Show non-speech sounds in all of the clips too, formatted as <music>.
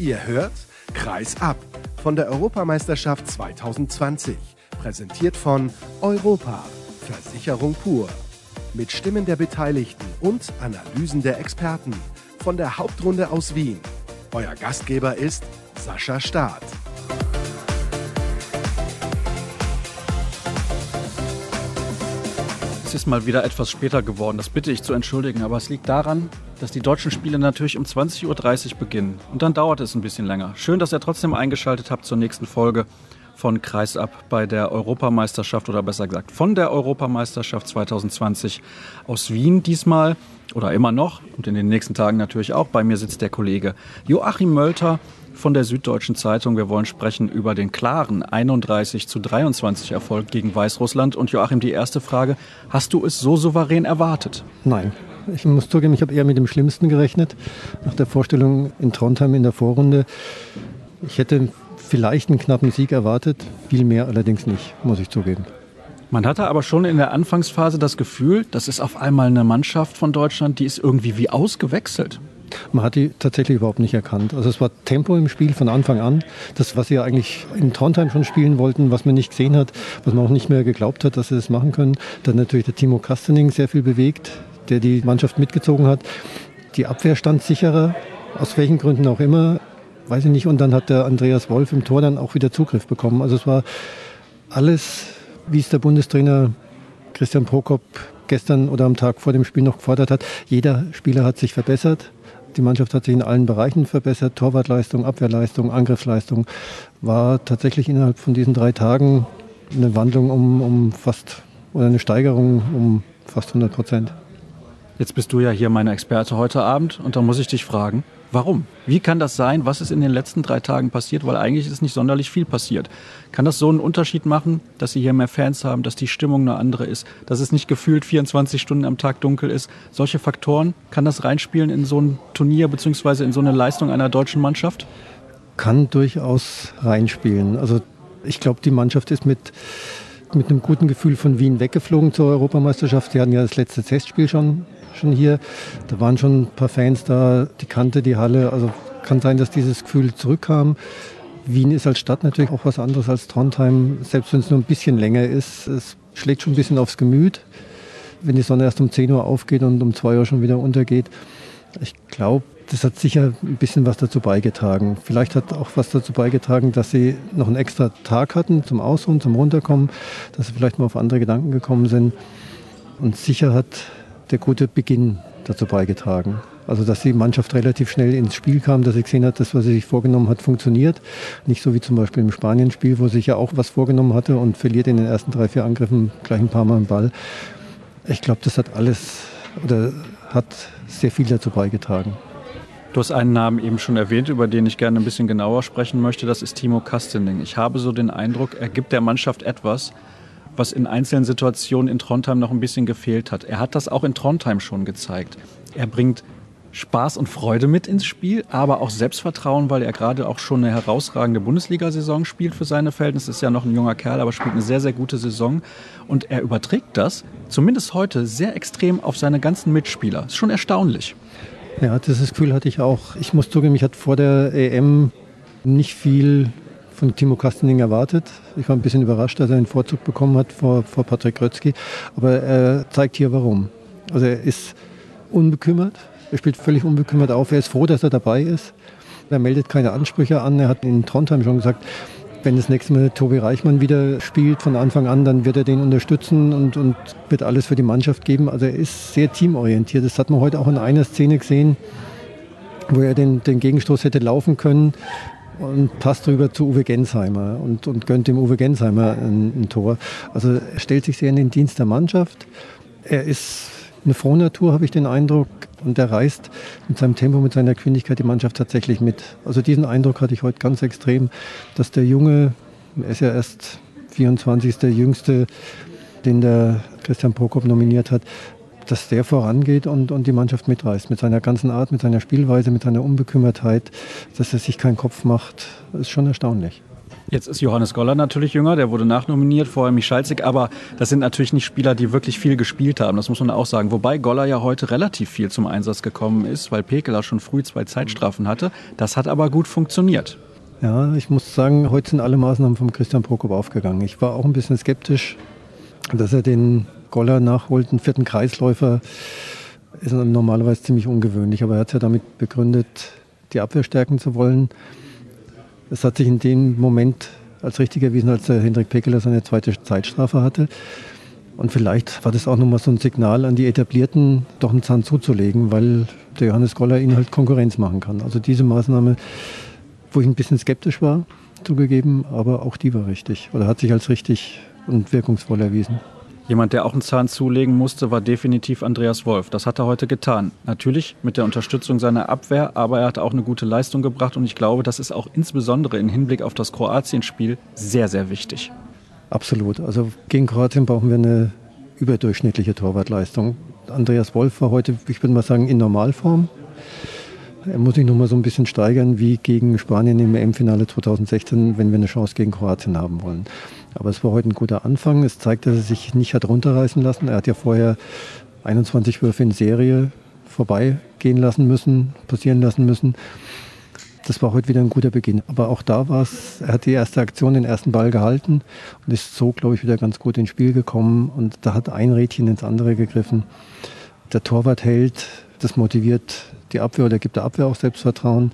Ihr hört Kreis ab von der Europameisterschaft 2020. Präsentiert von Europa, Versicherung pur. Mit Stimmen der Beteiligten und Analysen der Experten von der Hauptrunde aus Wien. Euer Gastgeber ist Sascha Staat. Es ist mal wieder etwas später geworden, das bitte ich zu entschuldigen, aber es liegt daran, dass die deutschen Spiele natürlich um 20.30 Uhr beginnen. Und dann dauert es ein bisschen länger. Schön, dass ihr trotzdem eingeschaltet habt zur nächsten Folge von Kreisab bei der Europameisterschaft oder besser gesagt von der Europameisterschaft 2020 aus Wien diesmal oder immer noch und in den nächsten Tagen natürlich auch. Bei mir sitzt der Kollege Joachim Mölter von der Süddeutschen Zeitung. Wir wollen sprechen über den klaren 31 zu 23 Erfolg gegen Weißrussland. Und Joachim, die erste Frage, hast du es so souverän erwartet? Nein. Ich muss zugeben, ich habe eher mit dem Schlimmsten gerechnet. Nach der Vorstellung in Trondheim in der Vorrunde. Ich hätte vielleicht einen knappen Sieg erwartet, viel mehr allerdings nicht, muss ich zugeben. Man hatte aber schon in der Anfangsphase das Gefühl, das ist auf einmal eine Mannschaft von Deutschland, die ist irgendwie wie ausgewechselt. Man hat die tatsächlich überhaupt nicht erkannt. Also es war Tempo im Spiel von Anfang an. Das, was sie ja eigentlich in Trondheim schon spielen wollten, was man nicht gesehen hat, was man auch nicht mehr geglaubt hat, dass sie das machen können. Dann natürlich der Timo Kastening sehr viel bewegt, der die Mannschaft mitgezogen hat. Die Abwehr stand sicherer, aus welchen Gründen auch immer, weiß ich nicht. Und dann hat der Andreas Wolf im Tor dann auch wieder Zugriff bekommen. Also es war alles, wie es der Bundestrainer Christian Prokop gestern oder am Tag vor dem Spiel noch gefordert hat. Jeder Spieler hat sich verbessert. Die Mannschaft hat sich in allen Bereichen verbessert. Torwartleistung, Abwehrleistung, Angriffsleistung war tatsächlich innerhalb von diesen drei Tagen eine Wandlung um, um fast oder eine Steigerung um fast 100 Prozent. Jetzt bist du ja hier meine Experte heute Abend und da muss ich dich fragen, Warum? Wie kann das sein? Was ist in den letzten drei Tagen passiert? Weil eigentlich ist nicht sonderlich viel passiert. Kann das so einen Unterschied machen, dass Sie hier mehr Fans haben, dass die Stimmung eine andere ist, dass es nicht gefühlt 24 Stunden am Tag dunkel ist? Solche Faktoren, kann das reinspielen in so ein Turnier bzw. in so eine Leistung einer deutschen Mannschaft? Kann durchaus reinspielen. Also ich glaube, die Mannschaft ist mit mit einem guten Gefühl von Wien weggeflogen zur Europameisterschaft. Sie hatten ja das letzte Testspiel schon schon hier. Da waren schon ein paar Fans da, die kannte die Halle. Also kann sein, dass dieses Gefühl zurückkam. Wien ist als Stadt natürlich auch was anderes als Trondheim, selbst wenn es nur ein bisschen länger ist. Es schlägt schon ein bisschen aufs Gemüt, wenn die Sonne erst um 10 Uhr aufgeht und um 2 Uhr schon wieder untergeht. Ich glaube, das hat sicher ein bisschen was dazu beigetragen. Vielleicht hat auch was dazu beigetragen, dass sie noch einen extra Tag hatten zum Ausruhen, zum Runterkommen, dass sie vielleicht mal auf andere Gedanken gekommen sind. Und sicher hat der gute Beginn dazu beigetragen. Also dass die Mannschaft relativ schnell ins Spiel kam, dass sie gesehen hat, das, was sie sich vorgenommen hat, funktioniert. Nicht so wie zum Beispiel im Spanien-Spiel, wo sich ja auch was vorgenommen hatte und verliert in den ersten drei, vier Angriffen gleich ein paar Mal den Ball. Ich glaube, das hat alles oder hat sehr viel dazu beigetragen. Du hast einen Namen eben schon erwähnt, über den ich gerne ein bisschen genauer sprechen möchte. Das ist Timo Kastening. Ich habe so den Eindruck, er gibt der Mannschaft etwas, was in einzelnen Situationen in Trondheim noch ein bisschen gefehlt hat. Er hat das auch in Trondheim schon gezeigt. Er bringt Spaß und Freude mit ins Spiel, aber auch Selbstvertrauen, weil er gerade auch schon eine herausragende Bundesliga-Saison spielt für seine Verhältnisse. Ist ja noch ein junger Kerl, aber spielt eine sehr, sehr gute Saison. Und er überträgt das, zumindest heute, sehr extrem auf seine ganzen Mitspieler. Ist schon erstaunlich. Ja, dieses Gefühl hatte ich auch. Ich muss zugeben, ich hatte vor der EM nicht viel von Timo Kastening erwartet. Ich war ein bisschen überrascht, dass er einen Vorzug bekommen hat vor, vor Patrick Rötzky. Aber er zeigt hier warum. Also er ist unbekümmert. Er spielt völlig unbekümmert auf. Er ist froh, dass er dabei ist. Er meldet keine Ansprüche an. Er hat in Trondheim schon gesagt, wenn das nächste Mal Tobi Reichmann wieder spielt von Anfang an, dann wird er den unterstützen und, und wird alles für die Mannschaft geben. Also er ist sehr teamorientiert. Das hat man heute auch in einer Szene gesehen, wo er den, den Gegenstoß hätte laufen können und passt rüber zu Uwe Gensheimer und, und gönnt dem Uwe Gensheimer ein, ein Tor. Also er stellt sich sehr in den Dienst der Mannschaft. Er ist eine Frohnatur, habe ich den Eindruck. Und er reißt mit seinem Tempo, mit seiner Geschwindigkeit die Mannschaft tatsächlich mit. Also diesen Eindruck hatte ich heute ganz extrem, dass der Junge, er ist ja erst 24. der Jüngste, den der Christian Prokop nominiert hat, dass der vorangeht und, und die Mannschaft mitreißt. Mit seiner ganzen Art, mit seiner Spielweise, mit seiner Unbekümmertheit, dass er sich keinen Kopf macht, ist schon erstaunlich. Jetzt ist Johannes Goller natürlich jünger, der wurde nachnominiert, vorher Michalzik, aber das sind natürlich nicht Spieler, die wirklich viel gespielt haben, das muss man auch sagen. Wobei Goller ja heute relativ viel zum Einsatz gekommen ist, weil Pekeler schon früh zwei Zeitstrafen hatte. Das hat aber gut funktioniert. Ja, ich muss sagen, heute sind alle Maßnahmen von Christian Prokop aufgegangen. Ich war auch ein bisschen skeptisch, dass er den Goller nachholt, einen vierten Kreisläufer ist normalerweise ziemlich ungewöhnlich, aber er hat es ja damit begründet, die Abwehr stärken zu wollen. Es hat sich in dem Moment als richtig erwiesen, als der Hendrik Pekeler seine zweite Zeitstrafe hatte. Und vielleicht war das auch nochmal so ein Signal an die Etablierten, doch einen Zahn zuzulegen, weil der Johannes Goller ihnen halt Konkurrenz machen kann. Also diese Maßnahme, wo ich ein bisschen skeptisch war, zugegeben, aber auch die war richtig oder hat sich als richtig und wirkungsvoll erwiesen. Jemand, der auch einen Zahn zulegen musste, war definitiv Andreas Wolf. Das hat er heute getan. Natürlich mit der Unterstützung seiner Abwehr, aber er hat auch eine gute Leistung gebracht und ich glaube, das ist auch insbesondere im Hinblick auf das Kroatien-Spiel sehr, sehr wichtig. Absolut. Also gegen Kroatien brauchen wir eine überdurchschnittliche Torwartleistung. Andreas Wolf war heute, ich würde mal sagen, in Normalform. Er muss sich noch mal so ein bisschen steigern wie gegen Spanien im EM-Finale 2016, wenn wir eine Chance gegen Kroatien haben wollen. Aber es war heute ein guter Anfang. Es zeigt, dass er sich nicht hat runterreißen lassen. Er hat ja vorher 21 Würfe in Serie vorbeigehen lassen müssen, passieren lassen müssen. Das war heute wieder ein guter Beginn. Aber auch da war es, er hat die erste Aktion, den ersten Ball gehalten und ist so, glaube ich, wieder ganz gut ins Spiel gekommen. Und da hat ein Rädchen ins andere gegriffen. Der Torwart hält, das motiviert die Abwehr oder gibt der Abwehr auch Selbstvertrauen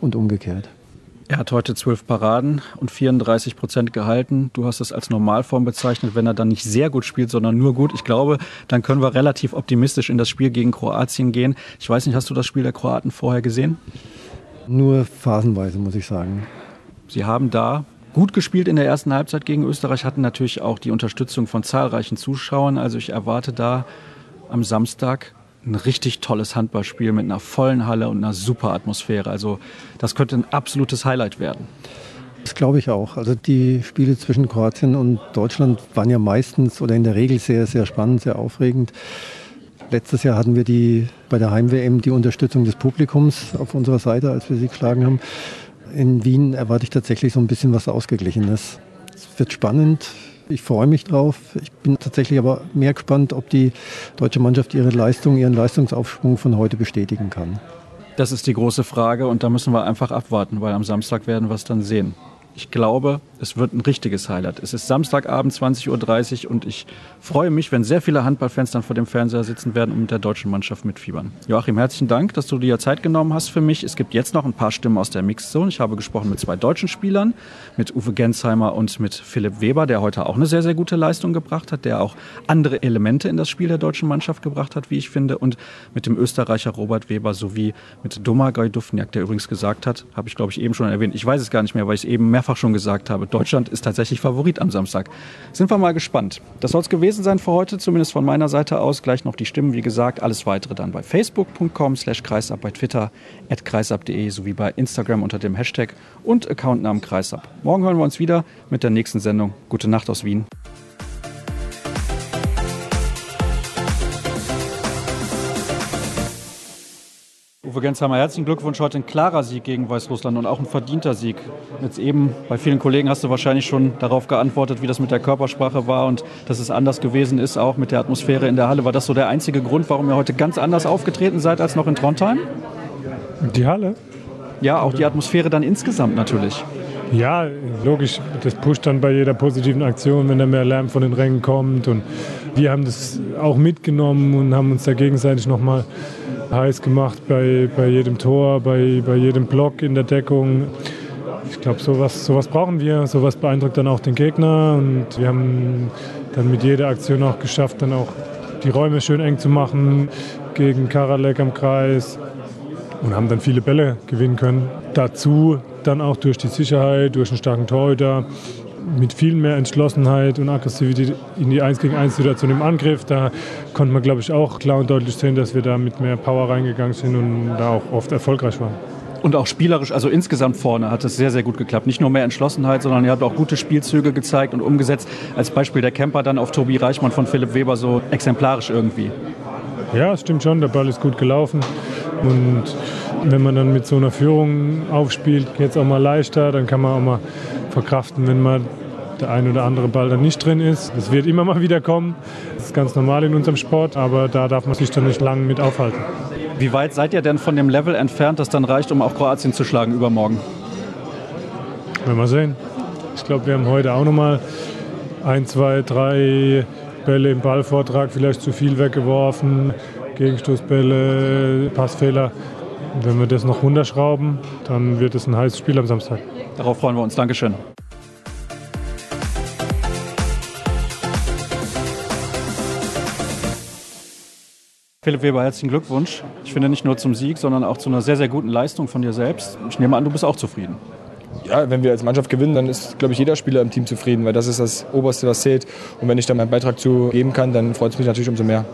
und umgekehrt. Er hat heute zwölf Paraden und 34 Prozent gehalten. Du hast es als Normalform bezeichnet, wenn er dann nicht sehr gut spielt, sondern nur gut. Ich glaube, dann können wir relativ optimistisch in das Spiel gegen Kroatien gehen. Ich weiß nicht, hast du das Spiel der Kroaten vorher gesehen? Nur phasenweise, muss ich sagen. Sie haben da gut gespielt in der ersten Halbzeit gegen Österreich, hatten natürlich auch die Unterstützung von zahlreichen Zuschauern. Also ich erwarte da am Samstag ein richtig tolles Handballspiel mit einer vollen Halle und einer super Atmosphäre. Also das könnte ein absolutes Highlight werden. Das glaube ich auch. Also die Spiele zwischen Kroatien und Deutschland waren ja meistens oder in der Regel sehr, sehr spannend, sehr aufregend. Letztes Jahr hatten wir die, bei der Heim-WM die Unterstützung des Publikums auf unserer Seite, als wir sie geschlagen haben. In Wien erwarte ich tatsächlich so ein bisschen was Ausgeglichenes. Es wird spannend. Ich freue mich drauf. Ich bin tatsächlich aber mehr gespannt, ob die deutsche Mannschaft ihre Leistung, ihren Leistungsaufschwung von heute bestätigen kann. Das ist die große Frage und da müssen wir einfach abwarten, weil am Samstag werden wir es dann sehen. Ich glaube, es wird ein richtiges Highlight. Es ist Samstagabend 20.30 Uhr und ich freue mich, wenn sehr viele Handballfans dann vor dem Fernseher sitzen werden und mit der deutschen Mannschaft mitfiebern. Joachim, herzlichen Dank, dass du dir Zeit genommen hast für mich. Es gibt jetzt noch ein paar Stimmen aus der Mixzone. Ich habe gesprochen mit zwei deutschen Spielern, mit Uwe Gensheimer und mit Philipp Weber, der heute auch eine sehr, sehr gute Leistung gebracht hat, der auch andere Elemente in das Spiel der deutschen Mannschaft gebracht hat, wie ich finde, und mit dem Österreicher Robert Weber sowie mit Domagoj Dufniak, der übrigens gesagt hat, habe ich glaube ich eben schon erwähnt, ich weiß es gar nicht mehr, weil ich es eben mehrfach schon gesagt habe, Deutschland ist tatsächlich Favorit am Samstag. Sind wir mal gespannt. Das soll es gewesen sein für heute, zumindest von meiner Seite aus. Gleich noch die Stimmen, wie gesagt. Alles weitere dann bei facebook.com slash kreisab, bei Twitter at kreisab.de sowie bei Instagram unter dem Hashtag und Accountnamen kreisab. Morgen hören wir uns wieder mit der nächsten Sendung. Gute Nacht aus Wien. Uwe Gensheimer, herzlichen Glückwunsch. Heute ein klarer Sieg gegen Weißrussland und auch ein verdienter Sieg. Jetzt eben bei vielen Kollegen hast du wahrscheinlich schon darauf geantwortet, wie das mit der Körpersprache war und dass es anders gewesen ist, auch mit der Atmosphäre in der Halle. War das so der einzige Grund, warum ihr heute ganz anders aufgetreten seid als noch in Trondheim? Die Halle? Ja, auch die Atmosphäre dann insgesamt natürlich. Ja, logisch. Das pusht dann bei jeder positiven Aktion, wenn da mehr Lärm von den Rängen kommt. Und wir haben das auch mitgenommen und haben uns da gegenseitig nochmal heiß gemacht bei, bei jedem Tor, bei, bei jedem Block in der Deckung. Ich glaube, sowas, sowas brauchen wir. Sowas beeindruckt dann auch den Gegner. Und wir haben dann mit jeder Aktion auch geschafft, dann auch die Räume schön eng zu machen gegen Karalek am Kreis und haben dann viele Bälle gewinnen können. Dazu dann auch durch die Sicherheit, durch einen starken Torhüter, mit viel mehr Entschlossenheit und Aggressivität in die 1 gegen 1 Situation im Angriff. Da konnte man, glaube ich, auch klar und deutlich sehen, dass wir da mit mehr Power reingegangen sind und da auch oft erfolgreich waren. Und auch spielerisch, also insgesamt vorne hat es sehr, sehr gut geklappt. Nicht nur mehr Entschlossenheit, sondern ihr habt auch gute Spielzüge gezeigt und umgesetzt. Als Beispiel der Camper dann auf Tobi Reichmann von Philipp Weber so exemplarisch irgendwie. Ja, stimmt schon, der Ball ist gut gelaufen. Und wenn man dann mit so einer Führung aufspielt, geht es auch mal leichter, dann kann man auch mal verkraften, wenn mal der ein oder andere Ball dann nicht drin ist. Das wird immer mal wieder kommen. Das ist ganz normal in unserem Sport, aber da darf man sich dann nicht lange mit aufhalten. Wie weit seid ihr denn von dem Level entfernt, das dann reicht, um auch Kroatien zu schlagen übermorgen? Werden wir sehen. Ich glaube, wir haben heute auch noch mal ein, zwei, drei Bälle im Ballvortrag vielleicht zu viel weggeworfen, Gegenstoßbälle, Passfehler. Wenn wir das noch runterschrauben, dann wird es ein heißes Spiel am Samstag. Darauf freuen wir uns. Dankeschön. Philipp Weber, herzlichen Glückwunsch. Ich finde nicht nur zum Sieg, sondern auch zu einer sehr, sehr guten Leistung von dir selbst. Ich nehme an, du bist auch zufrieden. Ja, wenn wir als Mannschaft gewinnen, dann ist, glaube ich, jeder Spieler im Team zufrieden, weil das ist das Oberste, was zählt. Und wenn ich da meinen Beitrag zu geben kann, dann freut es mich natürlich umso mehr.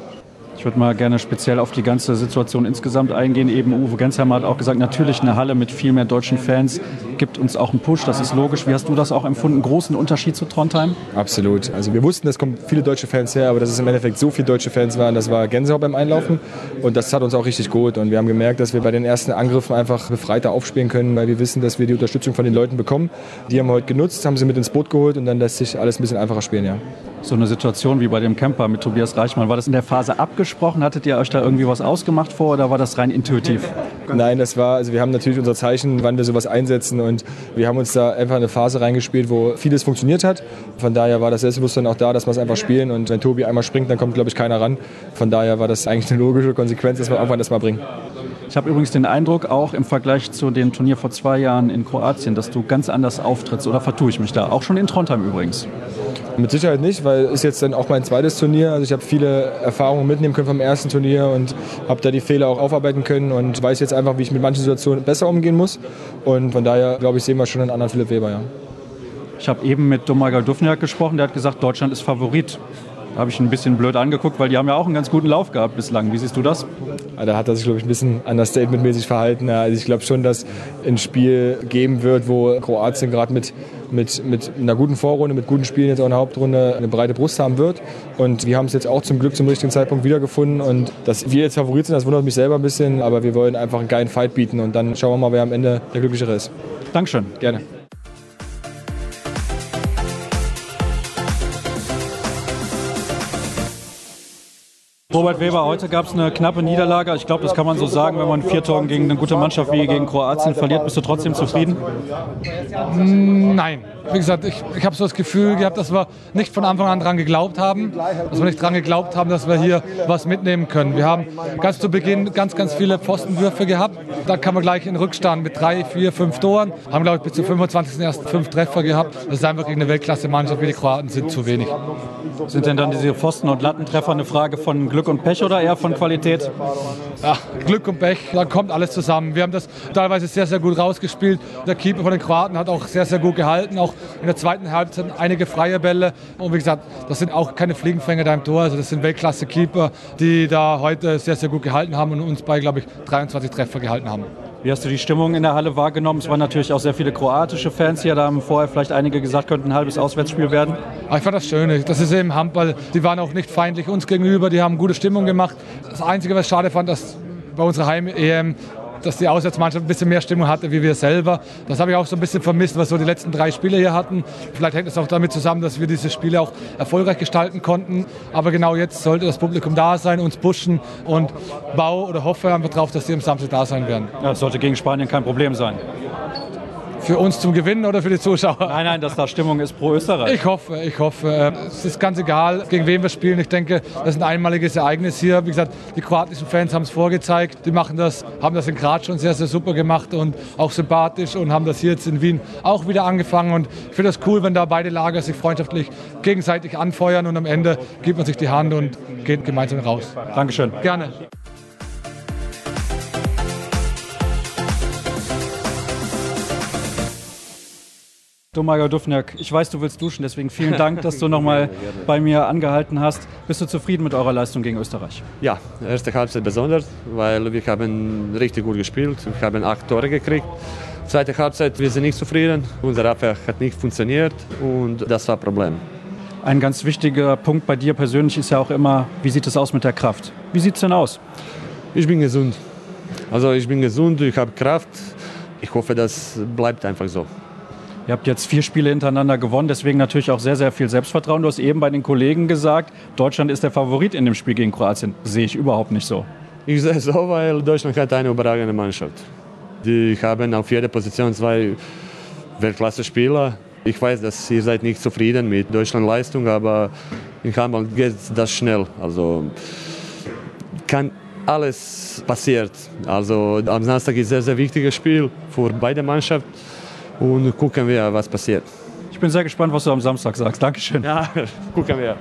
Ich würde mal gerne speziell auf die ganze Situation insgesamt eingehen. Eben Uwe Gensheimer hat auch gesagt, natürlich eine Halle mit viel mehr deutschen Fans gibt uns auch einen Push, das ist logisch. Wie hast du das auch empfunden? Großen Unterschied zu Trondheim? Absolut. Also wir wussten, es kommen viele deutsche Fans her, aber dass es im Endeffekt so viele deutsche Fans waren, das war Gänsehaut beim Einlaufen und das hat uns auch richtig gut und wir haben gemerkt, dass wir bei den ersten Angriffen einfach befreiter aufspielen können, weil wir wissen, dass wir die Unterstützung von den Leuten bekommen. Die haben wir heute genutzt, haben sie mit ins Boot geholt und dann lässt sich alles ein bisschen einfacher spielen, ja. So eine Situation wie bei dem Camper mit Tobias Reichmann, war das in der Phase abgesprochen? Hattet ihr euch da irgendwie was ausgemacht vor oder war das rein intuitiv? Nein, das war, also wir haben natürlich unser Zeichen, wann wir sowas einsetzen und wir haben uns da einfach eine Phase reingespielt, wo vieles funktioniert hat. Von daher war das Selbstbewusstsein auch da, dass wir es einfach spielen und wenn Tobi einmal springt, dann kommt, glaube ich, keiner ran. Von daher war das eigentlich eine logische Konsequenz, dass wir irgendwann das mal bringen. Ich habe übrigens den Eindruck, auch im Vergleich zu dem Turnier vor zwei Jahren in Kroatien, dass du ganz anders auftrittst. Oder vertue ich mich da? Auch schon in Trondheim übrigens. Mit Sicherheit nicht, weil es jetzt dann auch mein zweites Turnier. Also ich habe viele Erfahrungen mitnehmen können vom ersten Turnier und habe da die Fehler auch aufarbeiten können und weiß jetzt einfach, wie ich mit manchen Situationen besser umgehen muss. Und von daher, glaube ich, sehen wir schon einen anderen Philipp Weber, ja. Ich habe eben mit Domagal Dufniak gesprochen, der hat gesagt, Deutschland ist Favorit. Habe ich ein bisschen blöd angeguckt, weil die haben ja auch einen ganz guten Lauf gehabt bislang. Wie siehst du das? Da hat er sich, glaube ich, ein bisschen understatement-mäßig verhalten. Also ich glaube schon, dass ein Spiel geben wird, wo Kroatien gerade mit, mit, mit einer guten Vorrunde, mit guten Spielen jetzt auch in der Hauptrunde eine breite Brust haben wird. Und wir haben es jetzt auch zum Glück zum richtigen Zeitpunkt wiedergefunden. Und dass wir jetzt Favorit sind, das wundert mich selber ein bisschen. Aber wir wollen einfach einen geilen Fight bieten. Und dann schauen wir mal, wer am Ende der Glücklichere ist. Dankeschön. Gerne. Robert Weber, heute gab es eine knappe Niederlage. Ich glaube, das kann man so sagen, wenn man vier Toren gegen eine gute Mannschaft wie gegen Kroatien verliert. Bist du trotzdem zufrieden? Nein. Wie gesagt, ich, ich habe so das Gefühl gehabt, dass wir nicht von Anfang an dran geglaubt haben, dass wir nicht dran geglaubt haben, dass wir hier was mitnehmen können. Wir haben ganz zu Beginn ganz, ganz viele Pfostenwürfe gehabt. Da kam man gleich in Rückstand mit drei, vier, fünf Toren. Haben, glaube ich, bis zum 25. erst fünf Treffer gehabt. Das ist einfach gegen eine Weltklasse-Mannschaft wie die Kroaten sind zu wenig. Sind denn dann diese Pfosten- und Lattentreffer eine Frage von Glück und Pech oder eher von Qualität? Ja, Glück und Pech, da kommt alles zusammen. Wir haben das teilweise sehr, sehr gut rausgespielt. Der Keeper von den Kroaten hat auch sehr, sehr gut gehalten. Auch in der zweiten Halbzeit einige freie Bälle. Und wie gesagt, das sind auch keine Fliegenfänger da im Tor. Also das sind Weltklasse-Keeper, die da heute sehr, sehr gut gehalten haben und uns bei, glaube ich, 23 Treffer gehalten haben. Wie hast du die Stimmung in der Halle wahrgenommen? Es waren natürlich auch sehr viele kroatische Fans hier. Da haben vorher vielleicht einige gesagt, könnte ein halbes Auswärtsspiel werden. Aber ich fand das schön. Das ist eben Handball. Die waren auch nicht feindlich uns gegenüber. Die haben gute Stimmung gemacht. Das Einzige, was ich schade fand, dass bei unserer Heim-EM dass die Auswärtsmannschaft ein bisschen mehr Stimmung hatte wie wir selber. Das habe ich auch so ein bisschen vermisst, was wir die letzten drei Spiele hier hatten. Vielleicht hängt es auch damit zusammen, dass wir diese Spiele auch erfolgreich gestalten konnten. Aber genau jetzt sollte das Publikum da sein, uns pushen und baue oder hoffe einfach darauf, dass sie am Samstag da sein werden. Ja, das sollte gegen Spanien kein Problem sein. Für uns zum Gewinnen oder für die Zuschauer? Nein, nein, dass da Stimmung ist pro Österreich. Ich hoffe, ich hoffe. Es ist ganz egal, gegen wen wir spielen. Ich denke, das ist ein einmaliges Ereignis hier. Wie gesagt, die kroatischen Fans haben es vorgezeigt. Die machen das, haben das in Graz schon sehr, sehr super gemacht und auch sympathisch und haben das hier jetzt in Wien auch wieder angefangen. Und ich finde das cool, wenn da beide Lager sich freundschaftlich gegenseitig anfeuern und am Ende gibt man sich die Hand und geht gemeinsam raus. Dankeschön. Gerne. Domaga Dufniak, ich weiß, du willst duschen, deswegen vielen Dank, dass du nochmal <laughs> bei mir angehalten hast. Bist du zufrieden mit eurer Leistung gegen Österreich? Ja, erste Halbzeit besonders, weil wir haben richtig gut gespielt. Wir haben acht Tore gekriegt. Zweite Halbzeit, wir sind nicht zufrieden. Unsere Abwehr hat nicht funktioniert und das war ein Problem. Ein ganz wichtiger Punkt bei dir persönlich ist ja auch immer, wie sieht es aus mit der Kraft? Wie sieht es denn aus? Ich bin gesund. Also ich bin gesund, ich habe Kraft. Ich hoffe, das bleibt einfach so. Ihr habt jetzt vier Spiele hintereinander gewonnen, deswegen natürlich auch sehr, sehr viel Selbstvertrauen. Du hast eben bei den Kollegen gesagt, Deutschland ist der Favorit in dem Spiel gegen Kroatien. Sehe ich überhaupt nicht so. Ich sehe es so, weil Deutschland hat eine überragende Mannschaft. Die haben auf jeder Position zwei Weltklasse-Spieler. Ich weiß, dass ihr seid nicht zufrieden mit Deutschlands Leistung, aber in Handball geht das schnell. Also kann alles passiert. Also am Samstag ist ein sehr, sehr wichtiges Spiel für beide Mannschaften und gucken wir, was passiert. Ich bin sehr gespannt, was du am Samstag sagst. Dankeschön. Ja, <laughs> gucken wir.